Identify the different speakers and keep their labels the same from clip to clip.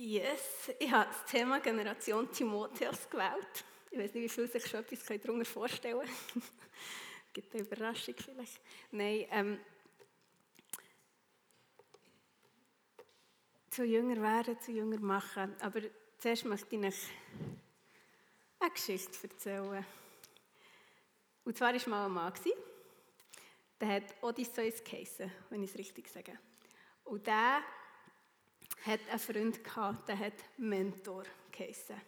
Speaker 1: Yes, ich habe das Thema Generation Timotheus gewählt. Ich weiß nicht, wie viele sich schon etwas darunter vorstellen können. Gibt eine Überraschung vielleicht. Nein, ähm, zu jünger werden, zu jünger machen. Aber zuerst möchte ich euch eine Geschichte erzählen. Und zwar war mal ein Mann, der hat Odysseus geheissen, wenn ich es richtig sage. Und der hat einen Freund gehabt, der hat Mentor geheissen.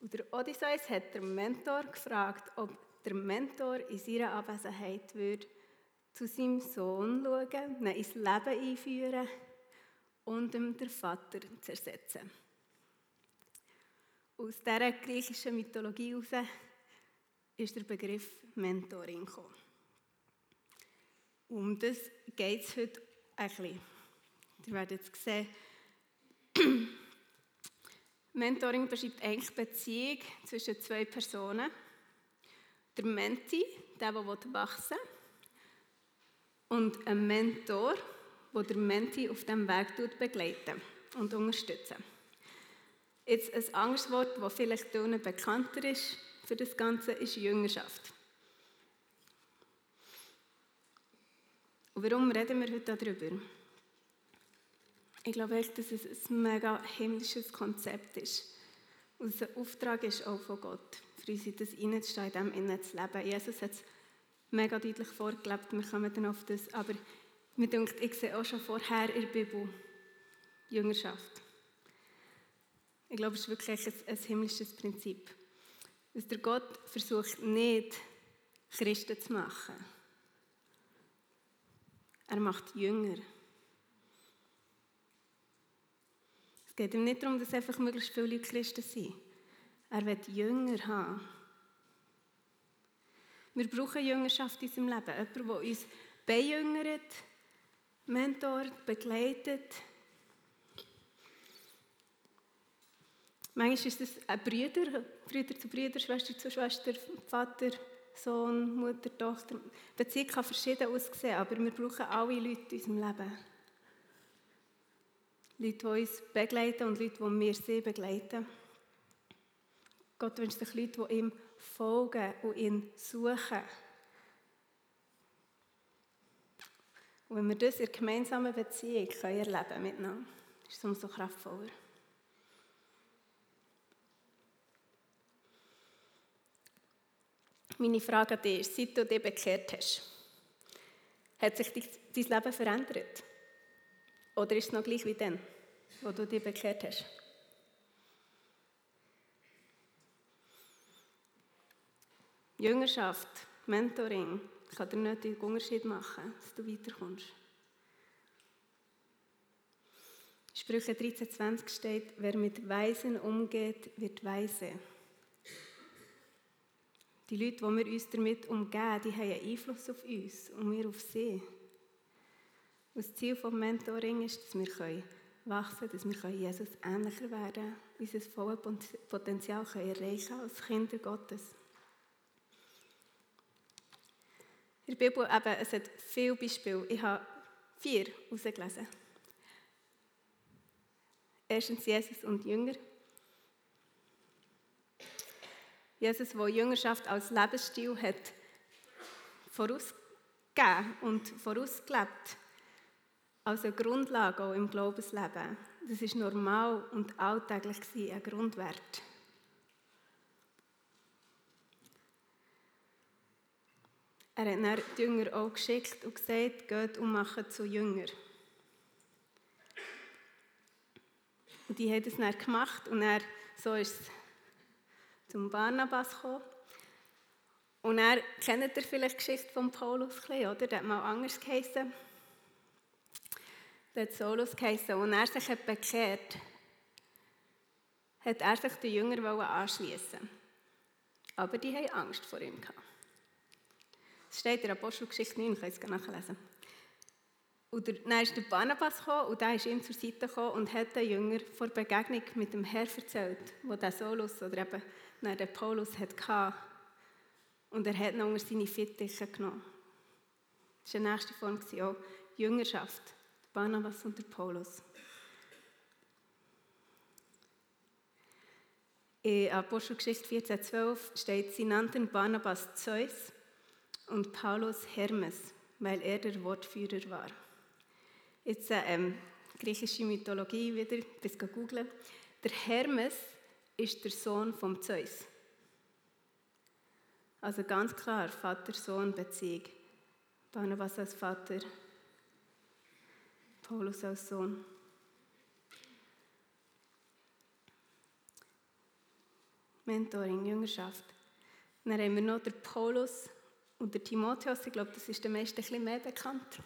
Speaker 1: Und der Odysseus hat den Mentor gefragt, ob der Mentor in seiner Abwesenheit würde zu seinem Sohn schauen, ihn ins Leben einführen und ihm den Vater zersetzen. Aus dieser griechischen Mythologie heraus ist der Begriff Mentoring gekommen. Um das geht es heute ein bisschen. Ihr werdet sehen, Mentoring beschreibt eigentlich Beziehung zwischen zwei Personen. Der Menti, der, der wachsen will, und ein Mentor, der der Menti auf diesem Weg begleiten und unterstützen. Jetzt ein anderes Wort, das vielleicht bekannter ist für das Ganze, ist Jüngerschaft. Und warum reden wir heute darüber? Ich glaube echt, dass es ein mega himmlisches Konzept ist. Und ein Auftrag ist auch von Gott, für uns in das hineinzustehen, in dem innen zu leben. Jesus hat es mega deutlich vorgelebt, wir kommen dann auf das, aber mir denkt, ich sehe auch schon vorher in der Bibel Jüngerschaft. Ich glaube, es ist wirklich ein, ein himmlisches Prinzip. Dass der Gott versucht nicht, Christen zu machen. Er macht Jünger. Es geht ihm nicht darum, dass einfach möglichst viele Leute Christen sind. Er will Jünger haben. Wir brauchen Jüngerschaft in unserem Leben. Jemand, der uns bejüngert, mentort, begleitet. Manchmal ist es ein Brüder, Brüder zu Brüder, Schwester zu Schwester, Vater, Sohn, Mutter, Tochter. Die Beziehung kann verschieden aussehen, aber wir brauchen alle Leute in unserem Leben. Leute, die uns begleiten und Leute, die wir sie begleiten. Gott wünscht sich Leute, die ihm folgen und ihn suchen. Und wenn wir das in gemeinsamen Beziehung können erleben miteinander, ist es umso kraftvoller. Meine Frage an dich ist, seit du dich bekehrt hast, hat sich dein Leben verändert? Oder ist es noch gleich wie dann, wo du dich bekehrt hast? Jüngerschaft, Mentoring kann dir den Unterschied machen, dass du weiterkommst. Sprüche 13,20 steht: Wer mit Weisen umgeht, wird weise. Die Leute, die wir uns damit umgeben, die haben einen Einfluss auf uns und wir auf sie. Und das Ziel des Mentoring ist, dass wir wachsen dass wir Jesus ähnlicher werden können, unser volles Potenzial können erreichen als Kinder Gottes. In der Bibel eben, es hat viele Beispiele. Ich habe vier herausgelesen. Erstens Jesus und Jünger. Jesus, der Jüngerschaft als Lebensstil hat vorausgegeben und vorausgelebt als eine Grundlage auch im Glaubensleben. Das ist normal und alltäglich ein Grundwert. Er hat dann die Jünger auch geschickt und gesagt, geht und macht zu Jünger. Und die haben es dann gemacht und er so ist es zum Barnabas gekommen. Und er kennt ihr vielleicht die Geschichte von Paulus, oder? Der hat mal anders geheißen der Solus geheißen, und er sich bekehrt hat er sich den Jüngern anschließen Aber die hatten Angst vor ihm. Das steht in der Apostelgeschichte 9, ich kann es nachlesen. Und dann ist der Barnabas und der ist ihm zur Seite gekommen und hat den Jünger vor Begegnung mit dem Herr erzählt, wo der Solus oder eben der Paulus hatte. Und er hat ihn unter seine Fittiche genommen. Das war die nächste Form auch Jüngerschaft. Barnabas und der Paulus. In Apostelgeschichte 14,12 steht, sie nannten Barnabas Zeus und Paulus Hermes, weil er der Wortführer war. Jetzt ähm, griechische Mythologie wieder, bis googeln. Der Hermes ist der Sohn vom Zeus. Also ganz klar Vater-Sohn-Beziehung. Barnabas als Vater, Paulus als Sohn. Mentoring, Jüngerschaft. Dann haben wir noch den Paulus und den Timotheus. Ich glaube, das ist den meisten ein bisschen mehr bekannt.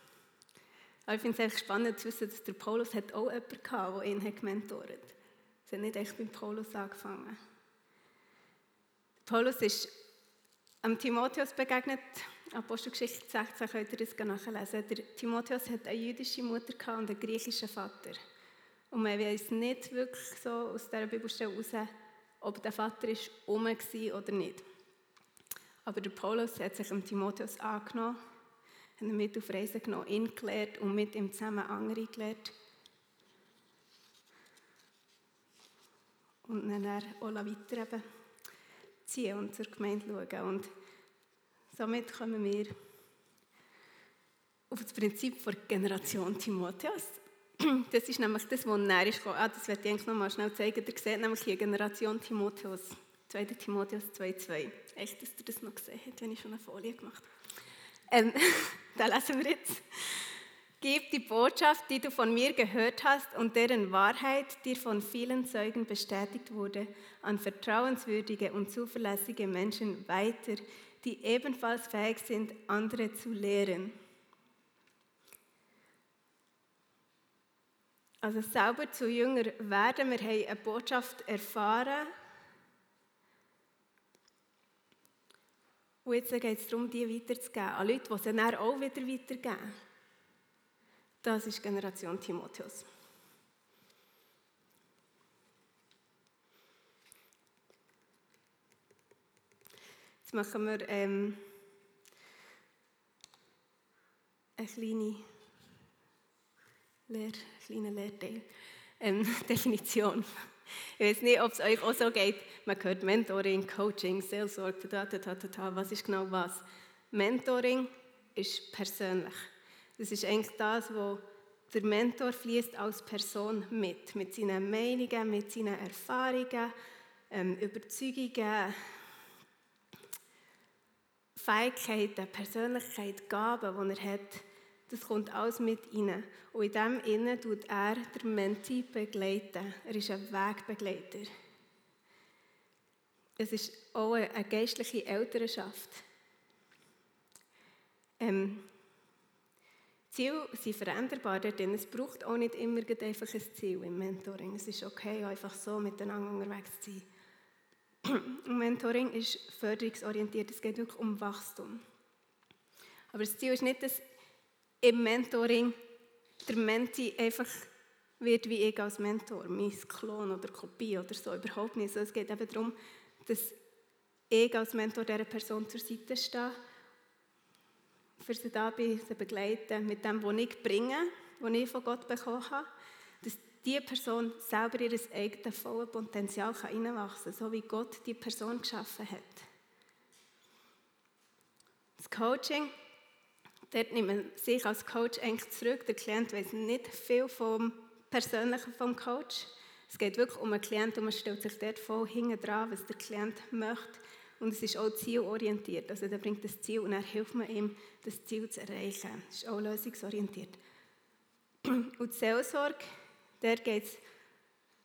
Speaker 1: Aber ich finde es echt spannend zu wissen, dass der Paulus hat auch jemanden hatte, der ihn hat gementort hat. Es hat nicht echt mit Paulus angefangen. Paulus ist am Timotheus begegnet. Apostelgeschichte 16 könnt ihr das nachlesen. Der Timotheus hat eine jüdische Mutter und einen griechischen Vater. Und man weiß nicht wirklich so aus dieser Bibelstelle heraus, ob der Vater um war oder nicht. Aber der Paulus hat sich dem Timotheus angenommen, hat ihn mit auf Reisen genommen, ihn gelehrt und mit ihm zusammen andere gelehrt. Und dann auch weiter eben ziehen und zur Gemeinde schauen. Somit kommen wir auf das Prinzip der Generation Timotheus. Das ist nämlich das, was näher ist. Ah, das werde ich eigentlich noch mal schnell zeigen. Ihr seht nämlich hier Generation Timotheus. 2. Timotheus 2,2. Echt, dass ihr das noch gesehen habt, wenn ich schon eine Folie gemacht habe. Ähm, da lesen wir jetzt. Gib die Botschaft, die du von mir gehört hast und deren Wahrheit dir von vielen Zeugen bestätigt wurde, an vertrauenswürdige und zuverlässige Menschen weiter, die ebenfalls fähig sind, andere zu lehren. Also selber zu Jünger werden. Wir haben eine Botschaft erfahren. Und jetzt geht es darum, die weiterzugeben an Leute, die sie dann auch wieder weitergeben. Das ist Generation Timotheus. Machen wir ähm, eine kleine Lehr, kleiner Lehrteil. Ähm, Definition. Ich weiß nicht, ob es euch auch so geht. Man hört Mentoring, Coaching, Seelsorge, da, da, da, da, was ist genau was. Mentoring ist persönlich. Das ist eigentlich das, wo der Mentor fließt als Person mit, mit seinen Meinungen, mit seinen Erfahrungen, ähm, Überzeugungen, Fähigkeiten, Persönlichkeit, Gaben, die er hat das kommt alles mit rein. Und in dem Innen tut er den Menti begleiten. Er ist ein Wegbegleiter. Es ist auch eine geistliche Elternschaft. Ähm, Ziele sind veränderbar, denn es braucht auch nicht immer einfach ein Ziel im Mentoring. Es ist okay, einfach so miteinander unterwegs zu sein. Mentoring ist förderungsorientiert, es geht wirklich um Wachstum. Aber das Ziel ist nicht, dass im Mentoring der Menti einfach wird wie ich als Mentor, mein Klon oder Kopie oder so, überhaupt nicht. Es geht eben darum, dass ich als Mentor dieser Person zur Seite stehe, für sie da bin, sie begleiten mit dem, was ich bringe, was ich von Gott bekommen habe, diese Person selber ihr eigenes volles Potenzial hineinwachsen kann, so wie Gott die Person geschaffen hat. Das Coaching Dort nimmt man sich als Coach eigentlich zurück. Der Klient weiß nicht viel vom Persönlichen vom Coach. Es geht wirklich um einen Klient und man stellt sich dort voll hinten dran, was der Klient möchte. Und es ist auch zielorientiert. Also der bringt das Ziel und dann hilft man ihm, das Ziel zu erreichen. Es ist auch lösungsorientiert. Und die Seelsorge, der geht es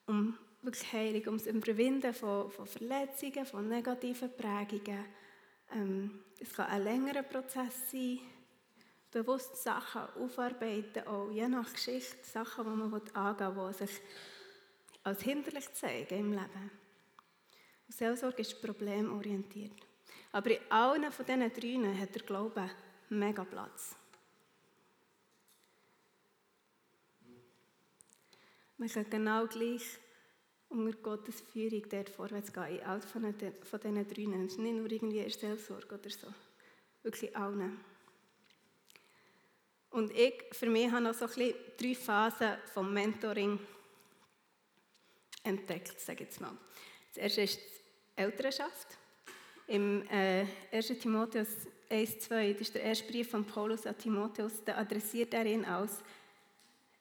Speaker 1: um wirklich Heilung, das Überwinden von, von Verletzungen, von negativen Prägungen. Ähm, es kann ein längerer Prozess sein bewusst Sachen aufarbeiten, auch je nach Geschichte, Sachen, die man angehen will, die sich als hinderlich zeigen im Leben. Und Seelsorge ist problemorientiert. Aber in allen von diesen drei hat der Glaube mega Platz. Man kann genau gleich unter Gottes Führung dort vorwärts gehen, in all von diesen drei. Es nicht nur irgendwie eine Seelsorge oder so. Wirklich allen. Und ich, für mich, habe noch so ein bisschen drei Phasen vom Mentoring entdeckt, sage ich jetzt mal. Das erste ist die Elternschaft. Im äh, 1. Timotheus 1,2, das ist der erste Brief von Paulus an Timotheus, da adressiert er ihn aus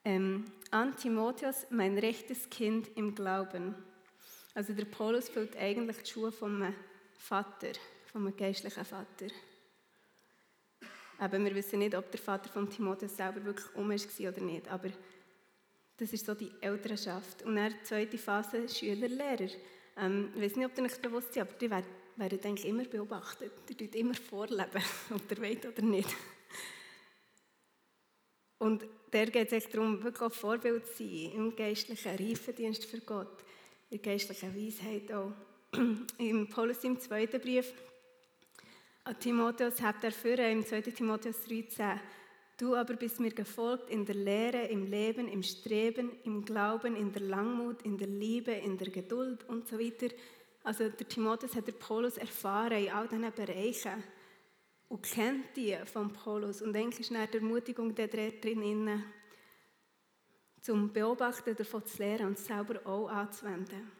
Speaker 1: ähm, an Timotheus, mein rechtes Kind im Glauben. Also der Paulus füllt eigentlich die Schuhe einem Vater, einem geistlichen Vater. Aber wir wissen nicht, ob der Vater von Timotheus selber wirklich um war oder nicht. Aber das ist so die Elternschaft. Und dann die zweite Phase, Schüler, Lehrer. Ähm, ich weiß nicht, ob ihr euch bewusst seid, aber die werden, werden eigentlich immer beobachtet. Die tun immer vorleben, ob ihr wollt oder nicht. Und der geht es darum, wirklich Vorbild zu sein im geistlichen Reifendienst für Gott, in der geistlichen Weisheit auch. Im Paulus im zweiten Brief an Timotheus hat er für im 2. Timotheus 3,10 Du aber bist mir gefolgt in der Lehre, im Leben, im Streben, im Glauben, in der Langmut, in der Liebe, in der Geduld und so weiter. Also der Timotheus hat der Paulus erfahren in all diesen Bereichen und kennt die von Paulus. Und eigentlich ist dann die Ermutigung da drin, zum Beobachten davon zu lernen und es selber auch anzuwenden.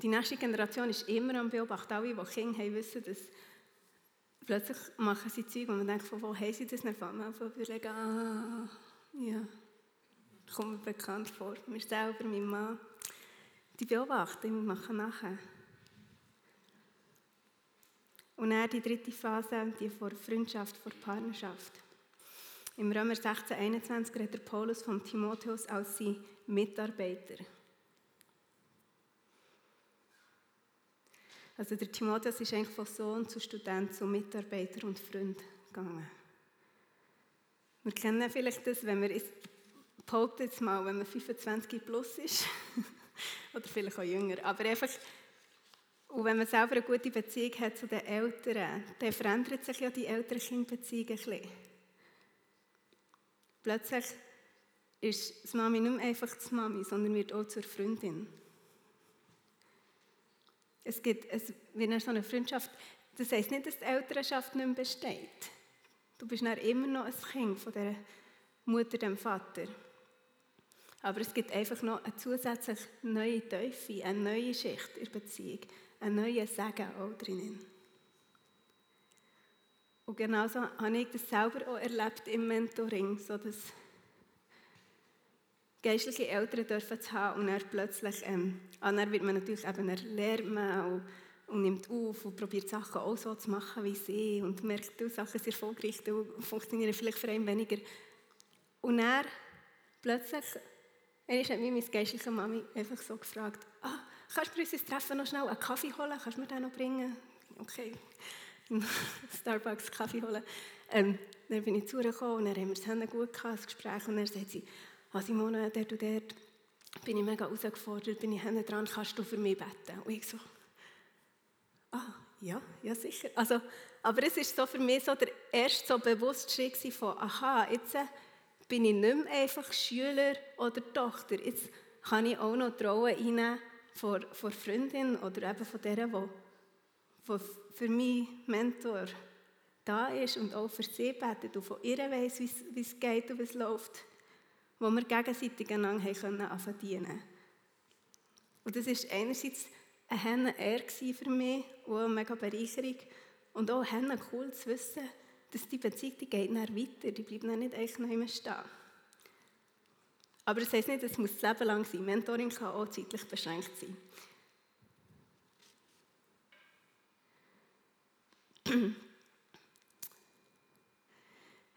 Speaker 1: Die nächste Generation ist immer am Beobachten. Alle, die Kinder haben, wissen, dass plötzlich machen sie Zeug und man denkt, von wo haben sie das nicht? Man einfach überlegen, ah, ja, kommt mir bekannt vor. Mir selber, mein Mann. Die beobachten, wir machen nachher. Und dann die dritte Phase, die vor Freundschaft, vor Partnerschaft. Im Römer 16, 21 redet Paulus von Timotheus als sein Mitarbeiter. Also der Timotheus ist eigentlich von Sohn zu Student, zu Mitarbeiter und Freund gegangen. Wir kennen vielleicht das, wenn wir, behaupten jetzt mal, wenn man 25 plus ist, oder vielleicht auch jünger, aber einfach, und wenn man selber eine gute Beziehung hat zu den Eltern, dann verändert sich ja die Eltern-Kind-Beziehung ein bisschen. Plötzlich ist die Mami nicht mehr einfach die Mami, sondern wird auch zur Freundin. Es gibt es, wenn so eine Freundschaft, das heisst nicht, dass die Elternschaft nicht mehr besteht. Du bist dann immer noch ein Kind von der Mutter, dem Vater. Aber es gibt einfach noch eine zusätzliche neue Teufel, eine neue Schicht in der Beziehung, ein neues Segen auch drinnen. Und genauso habe ich das selber auch erlebt im Mentoring, so dass geistliche Eltern dürfen zu haben und dann plötzlich, ähm, ah, dann wird man natürlich eben, lernt und, und nimmt auf und probiert Sachen auch so zu machen wie sie und merkt, dass Sachen sind erfolgreich und funktionieren vielleicht für einen weniger. Und dann plötzlich, einmal hat mich meine geistliche Mami einfach so gefragt, ah, kannst du mir unser Treffen noch schnell einen Kaffee holen, kannst du mir den noch bringen? Okay, Starbucks Kaffee holen. Ähm, dann bin ich zu ihr gekommen und dann haben wir es gut gehabt, das Gespräch, und dann sagt sie, ah Simone, dort und dort bin ich mega herausgefordert, bin ich hinten dran, kannst du für mich beten? Und ich so, ah, ja, ja sicher. Also, aber es ist so für mich so der erste so bewusste Schritt von, aha, jetzt äh, bin ich nicht mehr einfach Schüler oder Tochter, jetzt kann ich auch noch die Rolle einnehmen von, von Freundin oder eben von der, die, für mich Mentor da ist und auch für sie betet und von ihr weiss, wie es geht und wie es läuft wo wir gegenseitig einander können verdienen Und das war einerseits eine Ehre für mich und eine mega Bereicherung und auch cool zu wissen, dass die Beziehung die geht weiter, die bleibt nicht einfach noch immer stehen. Aber das heisst nicht, es muss das Leben lang sein. Mentoring kann auch zeitlich beschränkt sein.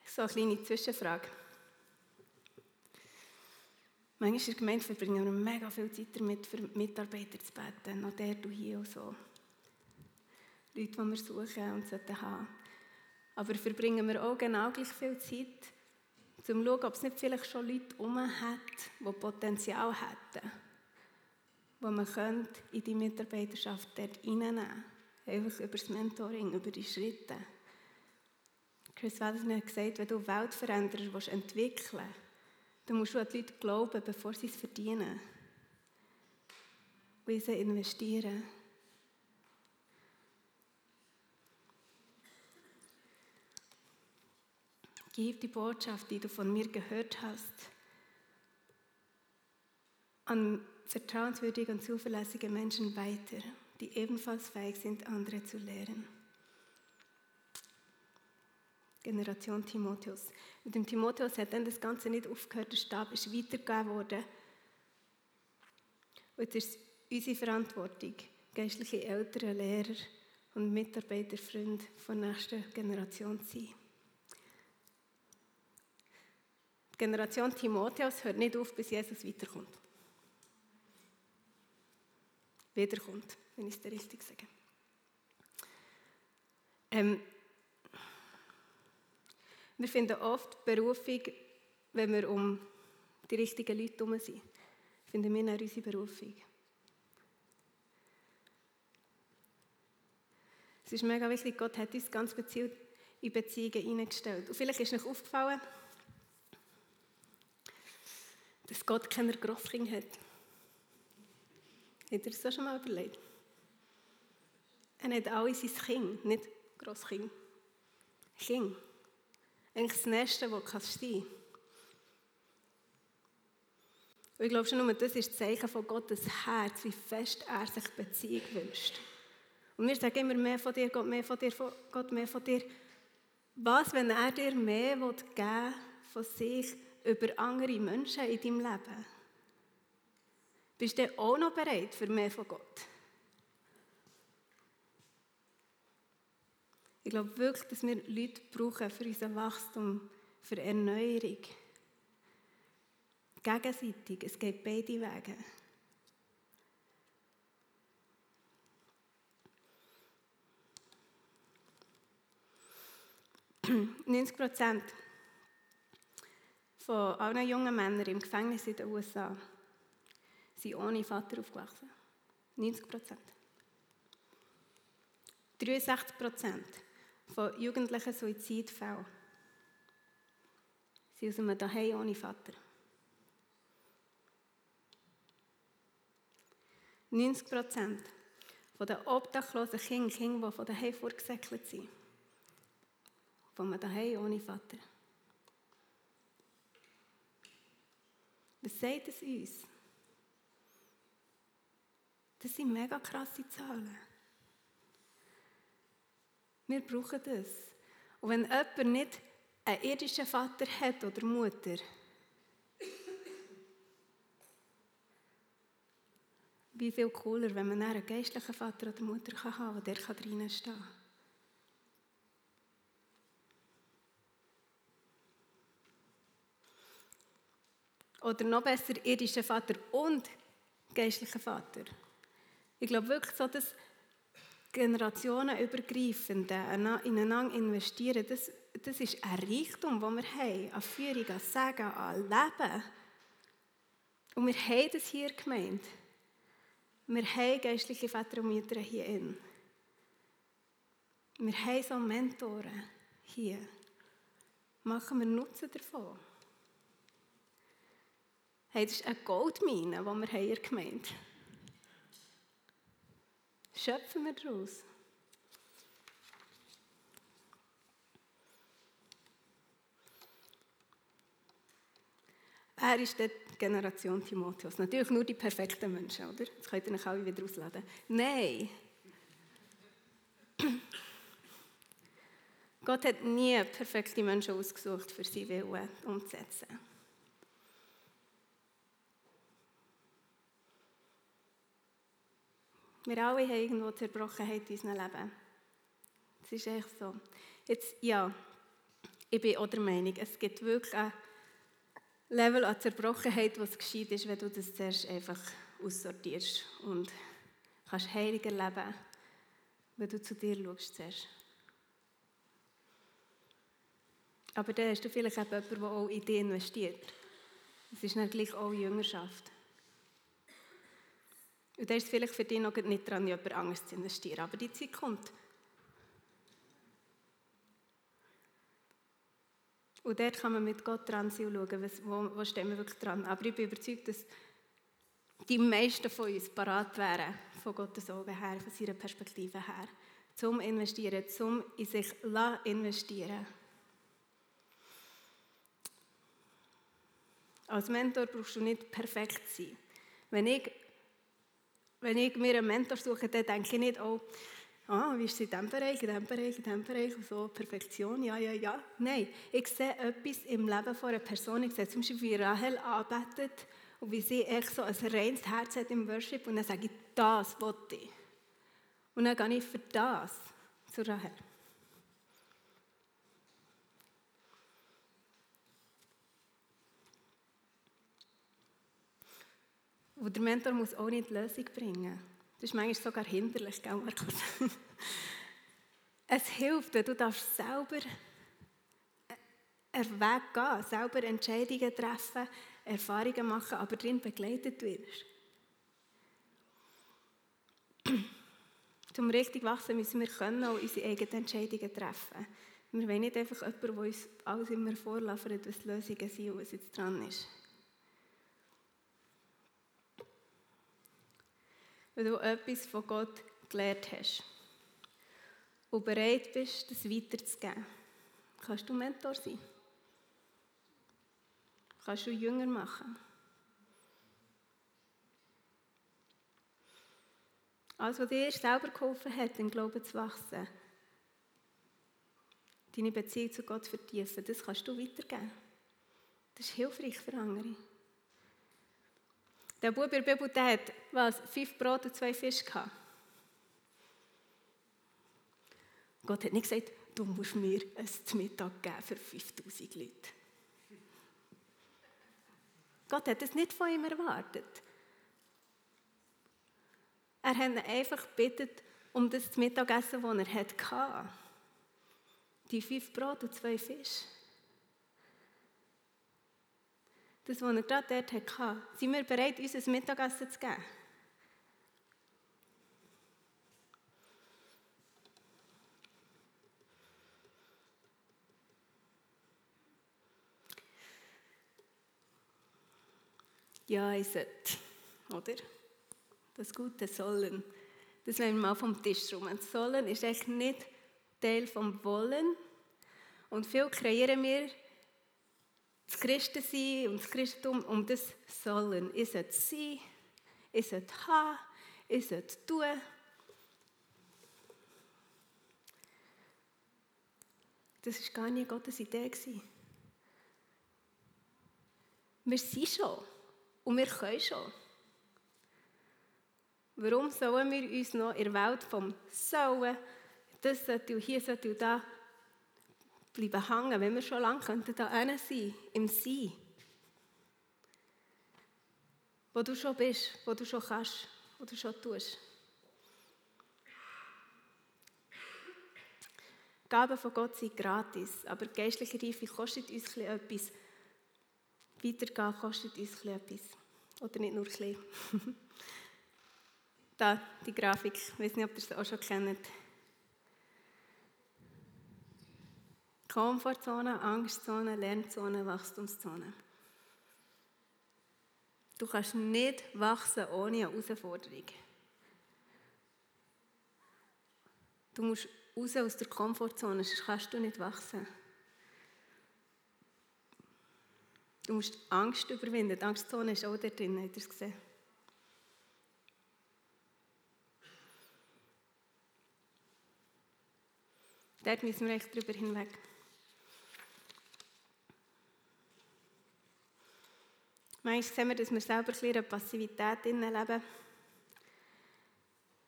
Speaker 1: so eine kleine Zwischenfrage. Manchmal in der Gemeinde verbringen wir mega viel Zeit damit, für Mitarbeiter zu beten, noch der, du hier und so. Leute, die wir suchen und sollten haben. Aber verbringen wir auch genau gleich viel Zeit, um zu schauen, ob es nicht vielleicht schon Leute herum hat, die Potenzial hätten, die man in die Mitarbeiterschaft dort reinnehmen könnte. Einfach über das Mentoring, über die Schritte. Chris Wellison hat gesagt, wenn du Weltveränderer entwickeln willst, dann musst du an die Leute glauben, bevor sie es verdienen. Und sie investieren. Gib die Botschaft, die du von mir gehört hast, an vertrauenswürdige und zuverlässige Menschen weiter, die ebenfalls fähig sind, andere zu lehren. Generation Timotheus. Mit dem Timotheus hat dann das Ganze nicht aufgehört, der Stab ist weitergegeben worden. Und jetzt ist unsere Verantwortung, geistliche Eltern, Lehrer und Mitarbeiter, Freunde der nächsten Generation zu sein. Die Generation Timotheus hört nicht auf, bis Jesus weiterkommt. Wiederkommt, wenn ich es richtig sage. Ähm, wir finden oft Berufung, wenn wir um die richtigen Leute herum sind. Finden wir dann unsere Berufung. Es ist mega wichtig, Gott hat uns ganz gezielt in Beziehungen hineingestellt. Und vielleicht ist euch aufgefallen, dass Gott keine Grosskind hat. Habt ihr das schon mal überlegt? Er hat alle sein Kind, nicht Grosskind. Kind. Eigentlich das Nächste, was du sein Und ich glaube schon das ist das Zeichen von Gottes Herz, wie fest er sich Beziehung wünscht. Und wir sagen immer mehr von dir, Gott mehr von dir, Gott mehr von dir. Was, wenn er dir mehr geben will von sich über andere Menschen in deinem Leben? Bist du auch noch bereit für mehr von Gott? Ich glaube wirklich, dass wir Leute brauchen für unser Wachstum, für Erneuerung. Gegenseitig, es geht beide Wege. 90 Prozent von allen jungen Männern im Gefängnis in den USA sind ohne Vater aufgewachsen. 90 Prozent. 63 Prozent von jugendlichen Suizidfällen sind aus einem Daheim ohne Vater. 90 Prozent den obdachlosen Kindern, Kinder, die von daheim vorgesäckelt sind, von einem daheim ohne Vater. Was sagt es uns? Das sind mega krasse Zahlen. Wir brauchen das. Und wenn jemand nicht einen irdischen Vater hat oder Mutter, wie viel cooler, wenn man einen geistlichen Vater oder Mutter haben kann, der drinnen stehen kann. Oder noch besser, irdischer Vater und geistlicher Vater. Ich glaube wirklich so, dass generationenübergreifend ineinander investieren, das, das ist ein Reichtum, den wir haben, an Führung, an Segen, an Leben. Und wir haben das hier gemeint. Wir haben geistliche Väter und Mütter hier. Wir haben so Mentoren hier. Machen wir Nutzen davon. Hey, das ist eine Goldmine, die wir hier gemeint haben. Schöpfen wir daraus. Er ist die Generation Timotheus. Natürlich nur die perfekten Menschen, oder? Jetzt könnt ihr euch alle wieder ausladen. Nein. Gott hat nie perfekte Menschen ausgesucht, für sie Willen umzusetzen. Wir alle haben irgendwo Zerbrochenheit in unserem Leben. Das ist echt so. Jetzt, ja, ich bin auch der Meinung, es gibt wirklich ein Level an Zerbrochenheit, was geschieht ist, wenn du das zuerst einfach aussortierst und kannst heiliger leben, wenn du zu dir schaust zuerst. Aber dann hast du vielleicht auch jemanden, der auch in dich investiert. Das ist dann gleich auch Jüngerschaft. Und da ist es vielleicht für dich noch nicht dran, jemand anderes zu investieren. Aber die Zeit kommt. Und dort kann man mit Gott dran sein und schauen, was, wo, wo stehen wir wirklich dran. Aber ich bin überzeugt, dass die meisten von uns parat wären, von Gottes Augen her, von seiner Perspektive her, zum Investieren, zum in sich investieren. Als Mentor brauchst du nicht perfekt sein. Wenn ich wenn ich mir einen Mentor suche, dann denke ich nicht, oh, ah, wie ist es in diesem Bereich, in diesem Bereich, in diesem Bereich, so, Perfektion, ja, ja, ja. Nein, ich sehe etwas im Leben von einer Person, ich sehe zum Beispiel, wie Rahel arbeitet und wie sie echt so ein reines Herz hat im Worship und dann sage ich, das wollte ich. Und dann gehe ich für das zu Rahel. Und der Mentor muss auch nicht die Lösung bringen. Das ist manchmal sogar hinderlich, gell, Markus? es hilft, wenn du darfst selber einen Weg gehen, selber Entscheidungen treffen, Erfahrungen machen, aber darin begleitet wirst. Um richtig wachsen müssen wir können auch unsere eigenen Entscheidungen treffen. Wir wollen nicht einfach jemanden, der uns alles immer vorlaufen, was Lösungen sind und was jetzt dran ist. Wenn du etwas von Gott gelernt hast und bereit bist, das weiterzugeben, kannst du Mentor sein. Kannst du Jünger machen. Alles, was dir selber geholfen hat, in Glauben zu wachsen, deine Beziehung zu Gott vertiefen, das kannst du weitergeben. Das ist hilfreich für andere. Der Bub in der Bibel, der hat was, fünf Brot und zwei Fische gehabt. Gott hat nicht gesagt, du musst mir ein Mittag geben für 5000 Leute. Gott hat es nicht von ihm erwartet. Er hat ihn einfach gebeten um das Mittagessen, das er hatte. Die fünf Brot und zwei Fische. Das, was er gerade dort hatte, sind wir bereit, uns ein Mittagessen zu geben? Ja, ich sollte, oder? Das Gute sollen. Das wollen wir mal vom Tisch rum. Und sollen ist eigentlich nicht Teil vom Wollen. Und viel kreieren wir das Christensein und das Christentum um das Sollen. Ich sollte sein, ich sollte haben, ich sollte tun. Das war gar nicht Gottes Idee. Wir sind schon und wir können schon. Warum sollen wir uns noch in der Welt vom Sollen, das sollte und hier sollte und da bleiben hängen, wenn wir schon lange könnten da sein könnten, im Sein. Wo du schon bist, wo du schon kannst, wo du schon tust. Gaben von Gott sind gratis, aber geistliche Reife kostet uns etwas. Weitergehen kostet uns etwas. Oder nicht nur ein da, die Grafik, ich weiß nicht, ob ihr sie auch schon kennt. Komfortzone, Angstzone, Lernzone, Wachstumszone. Du kannst nicht wachsen ohne eine Herausforderung. Du musst raus aus der Komfortzone, sonst kannst du nicht wachsen. Du musst Angst überwinden. Die Angstzone ist auch da drin, habt ihr es gesehen? Dort müssen wir echt drüber hinweg. Manchmal sehen wir, dass wir selber ein bisschen Passivität leben.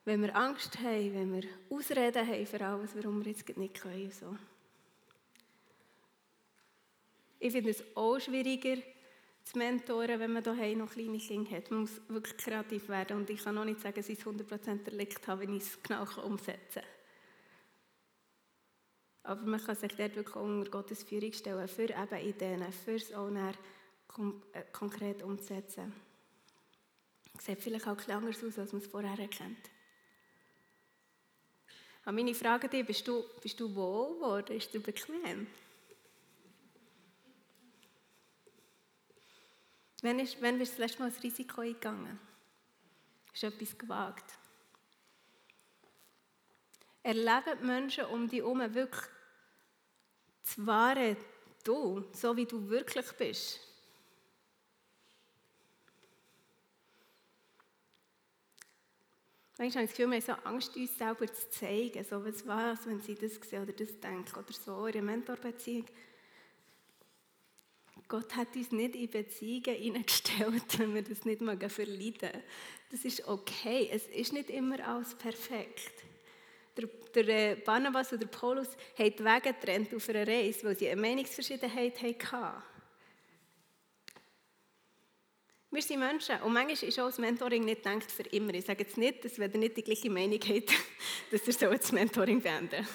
Speaker 1: Wenn wir Angst haben, wenn wir Ausreden haben für alles, warum wir jetzt nicht können. So. Ich finde es auch schwieriger, zu mentoren, wenn man daheim noch kleine Kinder hat. Man muss wirklich kreativ werden und ich kann auch nicht sagen, dass ich es 100% erlebt habe, wenn ich es genau umsetzen kann. Aber man kann sich dort wirklich unter Gottes Führung stellen, für eben Ideen, fürs auch äh, konkret umzusetzen. Sieht vielleicht auch ein anders aus, als man es vorher kennt. Aber meine Frage dir, bist du, bist du wohl geworden? Ist du bequem? Wann, ist, wann bist du das letzte Mal das Risiko eingegangen? Ist etwas gewagt? Erleben die Menschen um dich herum wirklich das wahre Du, so wie du wirklich bist? Manchmal habe ich das Gefühl, wir haben so Angst, uns selber zu zeigen. So, was was, wenn sie das sehen oder das denken oder so in einer Mentorbeziehung. Gott hat uns nicht in Beziehungen hineingestellt, wenn wir das nicht mal verleiden. Das ist okay. Es ist nicht immer alles perfekt. Der, der äh, Barnabas und der Paulus haben die Wege getrennt auf einer Reise, weil sie eine Meinungsverschiedenheit hatten. Wir sind Menschen und manchmal ist auch das Mentoring nicht gedacht für immer. Ich sage jetzt nicht, dass wenn ihr nicht die gleiche Meinung habt, dass ihr so das Mentoring beenden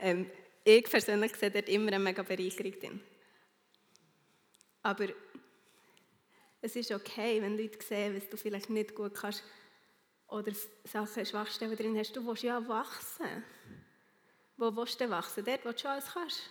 Speaker 1: ähm, Ich persönlich sehe dort immer eine mega Bereicherung drin. Aber es ist okay, wenn Leute sehen, was du vielleicht nicht gut kannst oder Sachen, Schwachstellen drin hast. Du willst ja wachsen. Wo willst du wachsen? Dort, wo du schon alles kannst.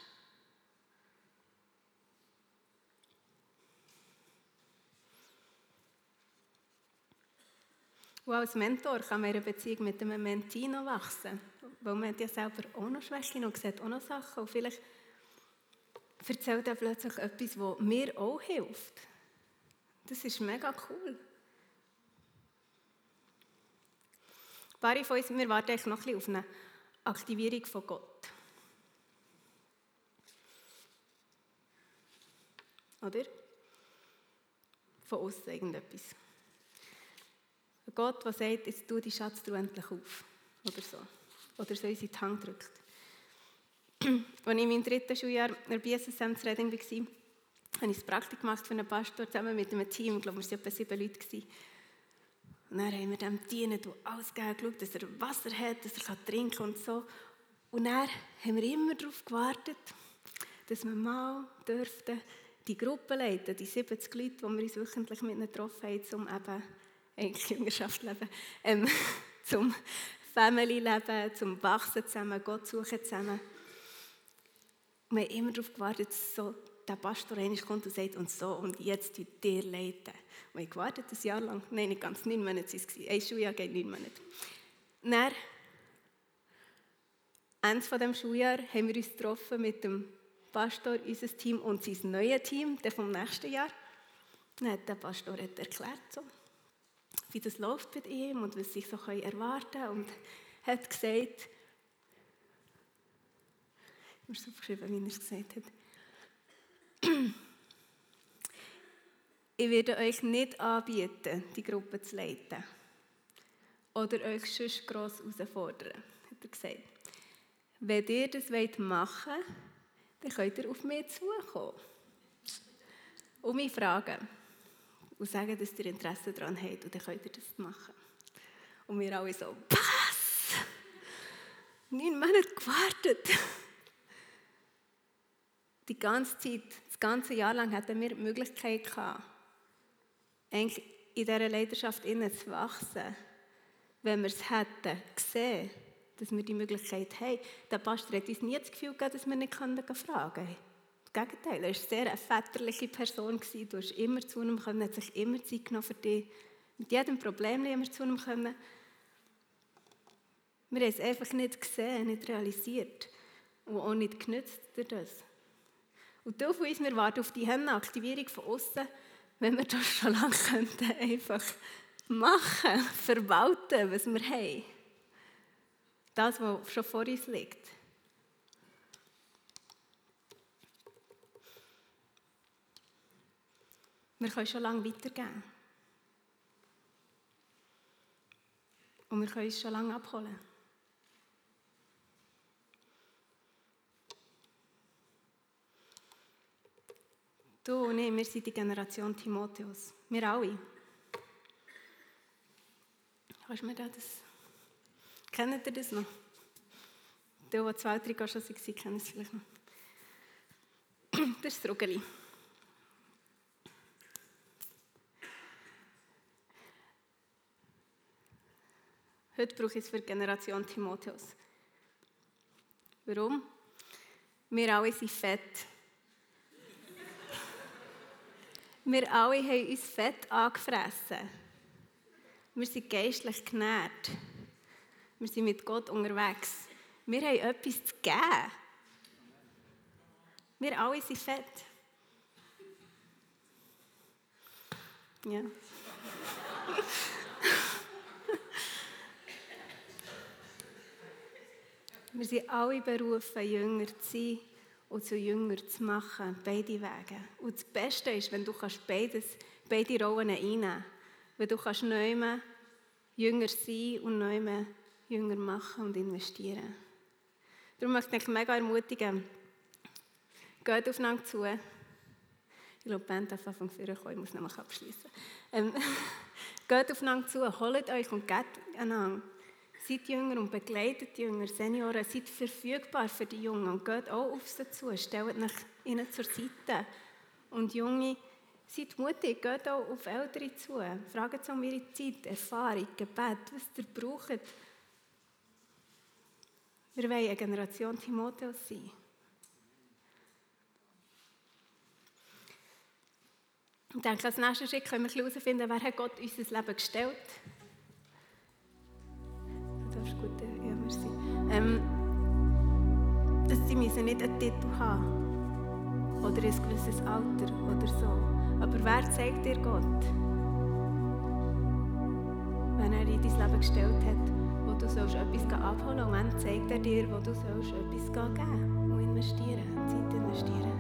Speaker 1: Und als Mentor kann man in einer Beziehung mit einem Mentee noch wachsen. Weil man ja selber auch noch Schwächen und sieht auch noch Sachen. Und vielleicht erzählt er plötzlich etwas, das mir auch hilft. Das ist mega cool. Ein paar von uns, wir warten noch ein bisschen auf eine Aktivierung von Gott. Oder? Von außen irgendetwas. Gott, der sagt, jetzt tu die Schatztruhe endlich auf. Oder so. Oder so uns in die Hand drückt. Als ich in meinem dritten Schuljahr in der BSSM war, habe ich ein Praktik gemacht für einen Pastor zusammen mit einem Team. Ich glaube, wir waren etwa sieben Leute. Und dann haben wir dem dienen, alles gegeben, dass er Wasser hat, dass er trinken kann und so. Und dann haben wir immer darauf gewartet, dass wir mal dürften die Gruppe leiten, die 70 Leute, die wir uns wöchentlich mit ihnen getroffen haben, um eben eigentlich Jüngerschaft leben, ähm, zum Family leben, zum Wachsen zusammen, Gott suchen zusammen. wir haben immer darauf gewartet, so der Pastor kommt und sagt, und so, und jetzt die dir leiten. Wir haben gewartet, ein Jahr lang, nein, nicht ganz, neun Monate waren es. Ein Schuljahr geht neun Monate. Dann, Ende von dem Schuljahr haben wir uns getroffen mit dem Pastor, unser Team und sein neues Team, der vom nächsten Jahr. Dann hat der Pastor erklärt, so, wie das läuft mit ihm und was ich so erwarten kann. Und hat gesagt, ich habe es aufgeschrieben, wie er es gesagt hat. Ich werde euch nicht anbieten, die Gruppe zu leiten oder euch sonst gross herausfordern, hat er gesagt. Wenn ihr das machen wollt, dann könnt ihr auf mich zukommen und mich fragen und sagen, dass ihr Interesse daran habt und dann könnt ihr das machen. Und wir alle so, was? Neun Monate gewartet. Die ganze Zeit, das ganze Jahr lang hatten wir die Möglichkeit eigentlich in dieser Leidenschaft innen zu wachsen, wenn wir es hätten gesehen, dass wir die Möglichkeit haben. Der Pastor hat uns nie das Gefühl gegeben, dass wir nicht fragen können. Gegenteil, er war sehr eine väterliche Person. Du hast immer zu ihm können, hat sich immer Zeit genommen für dich. Mit jedem Problem immer zu ihm können. Wir haben es einfach nicht gesehen, nicht realisiert und auch nicht genützt durch das. Und du von uns, wir warten auf die Aktivierung von außen, wenn wir das schon lange könnten, einfach machen, verwalten, was wir haben. Das, was schon vor uns liegt. Wir können schon lange weitergeben. Und wir können uns schon lange abholen. Du und ich, wir sind die Generation Timotheus. Wir alle. Kannst du mir das... Kennt ihr das noch? Die, die zwei, drei schon waren, kennen es vielleicht noch. Das ist das Rugeli. Heute brauche ich es für die Generation Timotheus. Warum? Wir alle sind fett. Wir alle haben uns fett angefressen. Wir sind geistlich genährt. Wir sind mit Gott unterwegs. Wir haben etwas zu geben. Wir alle sind fett. Ja. Wir sind alle berufen, Jünger zu sein und zu Jünger zu machen, beide Wege. Und das Beste ist, wenn du kannst beides, beide Rollen einnehmen kannst. Wenn du kannst neu Jünger sein und neu Jünger machen und investieren. Darum möchte ich dich mega ermutigen, geht aufeinander zu. Ich glaube, die Band darf von vorne kommen, ich muss nämlich abschließen. Ähm, geht aufeinander zu, holt euch und geht einander. Seid Jünger und begleitet die Jünger, Senioren, seid verfügbar für die Jungen und geht auch auf sie zu, stellt euch ihnen zur Seite. Und Junge, seid mutig, geht auch auf Ältere zu, fragt sie um ihre Zeit, Erfahrung, Gebet, was ihr braucht. Wir wollen eine Generation Timotheus sein. Ich denke, als nächsten Schritt können wir herausfinden, wer hat Gott unser Leben gestellt hat. Ähm, dass sie müssen nicht einen Titel haben oder ein gewisses Alter oder so. Aber wer zeigt dir Gott? Wenn er in dein Leben gestellt hat, wo du sollst etwas abholen und wann zeigt er dir, wo du sollst etwas geben und investieren, Zeit investieren.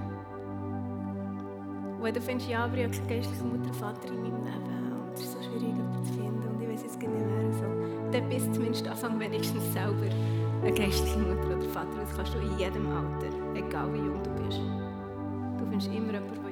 Speaker 1: Und du findest, ja, aber ich habe geistliche Mutter Vater in meinem Leben und es ist so schwierig, jemanden zu finden und ich weiß jetzt genau, wer so, dann bist du zumindest anfangen wenigstens selber eine geistliche Mutter oder Vater. Das kannst du in jedem Alter, egal wie jung du bist. Du findest immer jemanden,